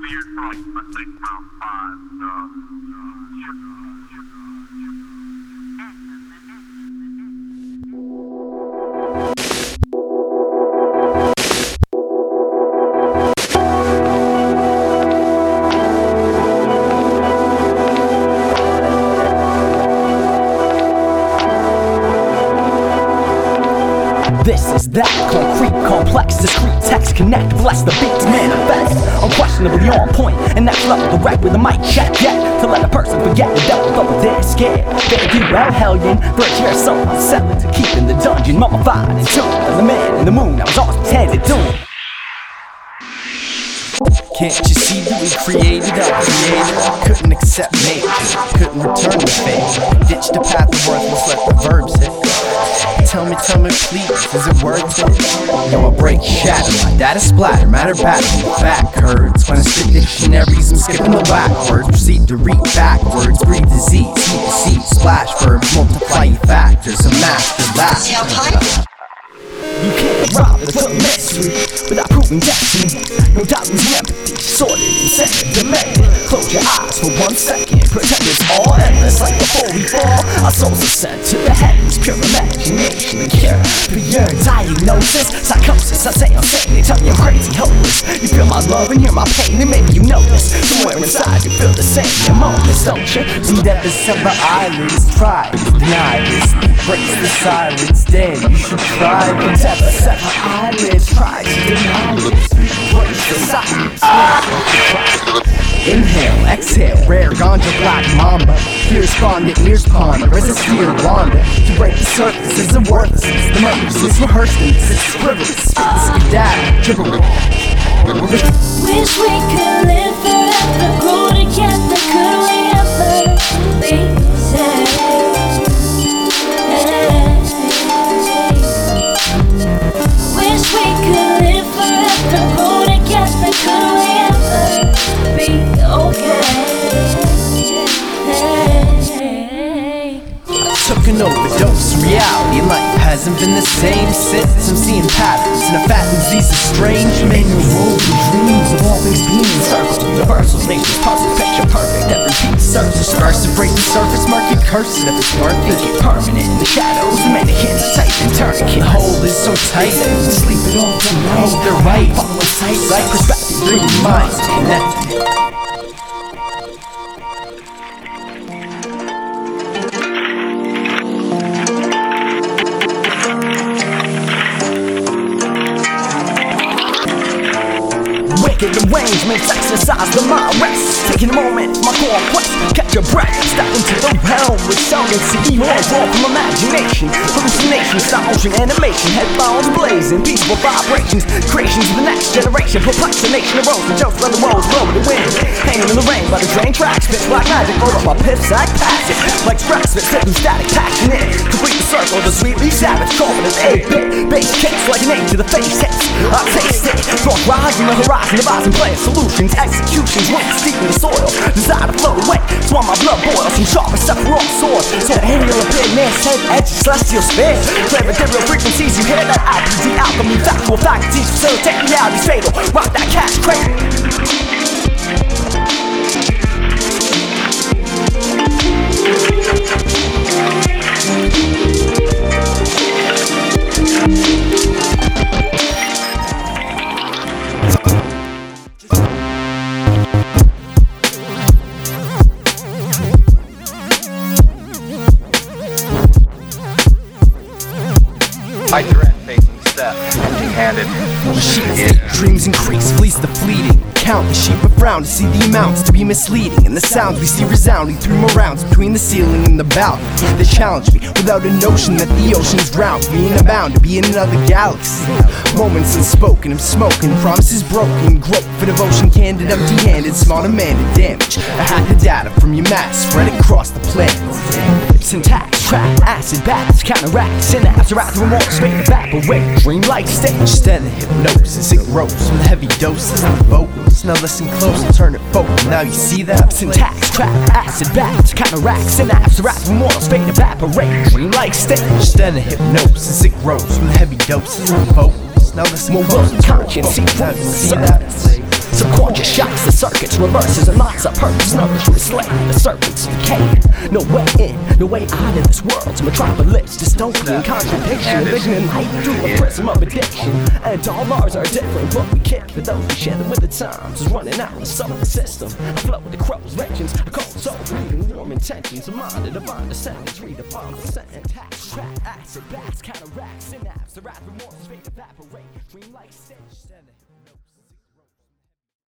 weird for like I think around five. So, uh, This is that concrete, complex, discrete text connect. Bless the beats manifest. Unquestionably on point, and next level the rap with the mic check. Yet to let a person forget the devil, though they're scared. Do well, hellion. Bridge here, so unsettling to keep in the dungeon, mummified and tuned as a man in the moon. I was always pretended doomed. Can't you see that we created our creator? Couldn't accept nature, couldn't return the favor. Ditch the path of worthless, let the verbs. Tell me, tell me, please, is it worth it? Yo, I break, shatter, my data splatter, matter batter, back hurts. When I spit dictionaries, I'm skipping the whack words. Proceed to read backwards, breathe disease, heat the seed, splash verbs, multiply factors, a master that. You can't rob the mystery without proving destiny. No doubt losing empathy, sorted and centered, demanded. Close your eyes for one second, pretend it's all endless. Like before we fall, our souls ascend to the heavens. Pure the cure for your diagnosis. Psychosis, I say I'm sane, they tell me I'm crazy, hopeless. You feel my love and hear my pain, and maybe you know this. Somewhere inside, you feel the same in moments, don't you? See that the sever eyelids try to deny this. Breaks the silence, then you should try this. Sever, sever eyelids, try to deny this. The silence. Inhale, exhale, rare ganja black mamba. Ears fondant, ears ponder, resist fear wander. To break the surface is a worthlessness. The murders is rehearsed this is frivolous. Skedaddle, gibberish. Wish we could live forever, grow together. Could we ever be saved? Wish we could live forever, grow together. Could we ever be okay? An overdose reality. Life hasn't been the same since. I'm seeing patterns and a fat disease is strange. In the world of dreams of all things being in circles, universals, nature's puzzle, picture perfect, every piece serves a First to break the surface, mark your curse if it's worth it. it permanent in the shadows, the mannequins tight and tourniquet. The hole is so tight. sleep it all tonight. Oh, they're right. Following sight, Like perspective, your mind connected. Wicked arrangements, exercise the mind rest. Taking a moment, my core quest. Catch your breath, step into the realm with sound and see more raw from imagination. Hallucination, stop motion, animation, headphones blazing, peaceful vibrations, creations of the next generation. Perplex the nation of the jokes let the walls blow the wind. Hanging in the rain by the train tracks, pitch black magic, roll up my pips, I pass it. Like stress, but sitting static, passionate. Complete the circle, the sweetly savage, confident, 8 bit. Bass kicks like an eight to the face hits. I taste it, thought rise in the horizon, devising plans, solutions, executions, roots deep in the soil. Desire to flow away, that's why my blood boils. Some sharp and sephiroth sword. So the aerial appeared, man said, edge, celestial spin. Clear material frequencies, you hear that IPD alchemy, factual faculties, facilitate reality's fatal. Rock that cash cradle. Your end facing step, empty-handed. Sheets, dreams increase, fleece the fleeting. Count the sheep of frown to see the amounts to be misleading. And the sounds we see resounding through my rounds between the ceiling and the balcony. They challenge me without a notion that the oceans and I'm bound to be in another galaxy. Moments unspoken, I'm smoking, promises broken. Grope for devotion, candid, empty handed, small demanded damage. I hack the data from your mass, spread across the planet. Syntax, track, acid, bats, counteract, synapse, wrath, remorse, fade, evaporate, dreamlike stage. Instead of hypnosis, it grows from the heavy doses of the vocals. Now listen close and turn it forward. Now you see that? Syntax, track, acid, bats, counteract, synapse, wrath, remorse, fade, evaporate, dreamlike stage. Instead of hypnosis, it grows from the heavy doses of the vocals. Now listen More close and turn it conscience, forward. Now you see that? Subconscious shocks the circuits, reverses and locks up purpose. Nourished with slay the serpents decay. No way in, no way out of this world's metropolis. Dystopian contradiction, envisioning light through a prism of addiction. And all ours are different, but we kick for those who share them with the times. Is running out of some of the system. I flow with the crow's legends. A cold soul, breathing warm intentions. A mind to divine descendants, redefine the sentence. Tax, track, acid, bats, counteract, synapse. the as remorse fade evaporate Dream like stage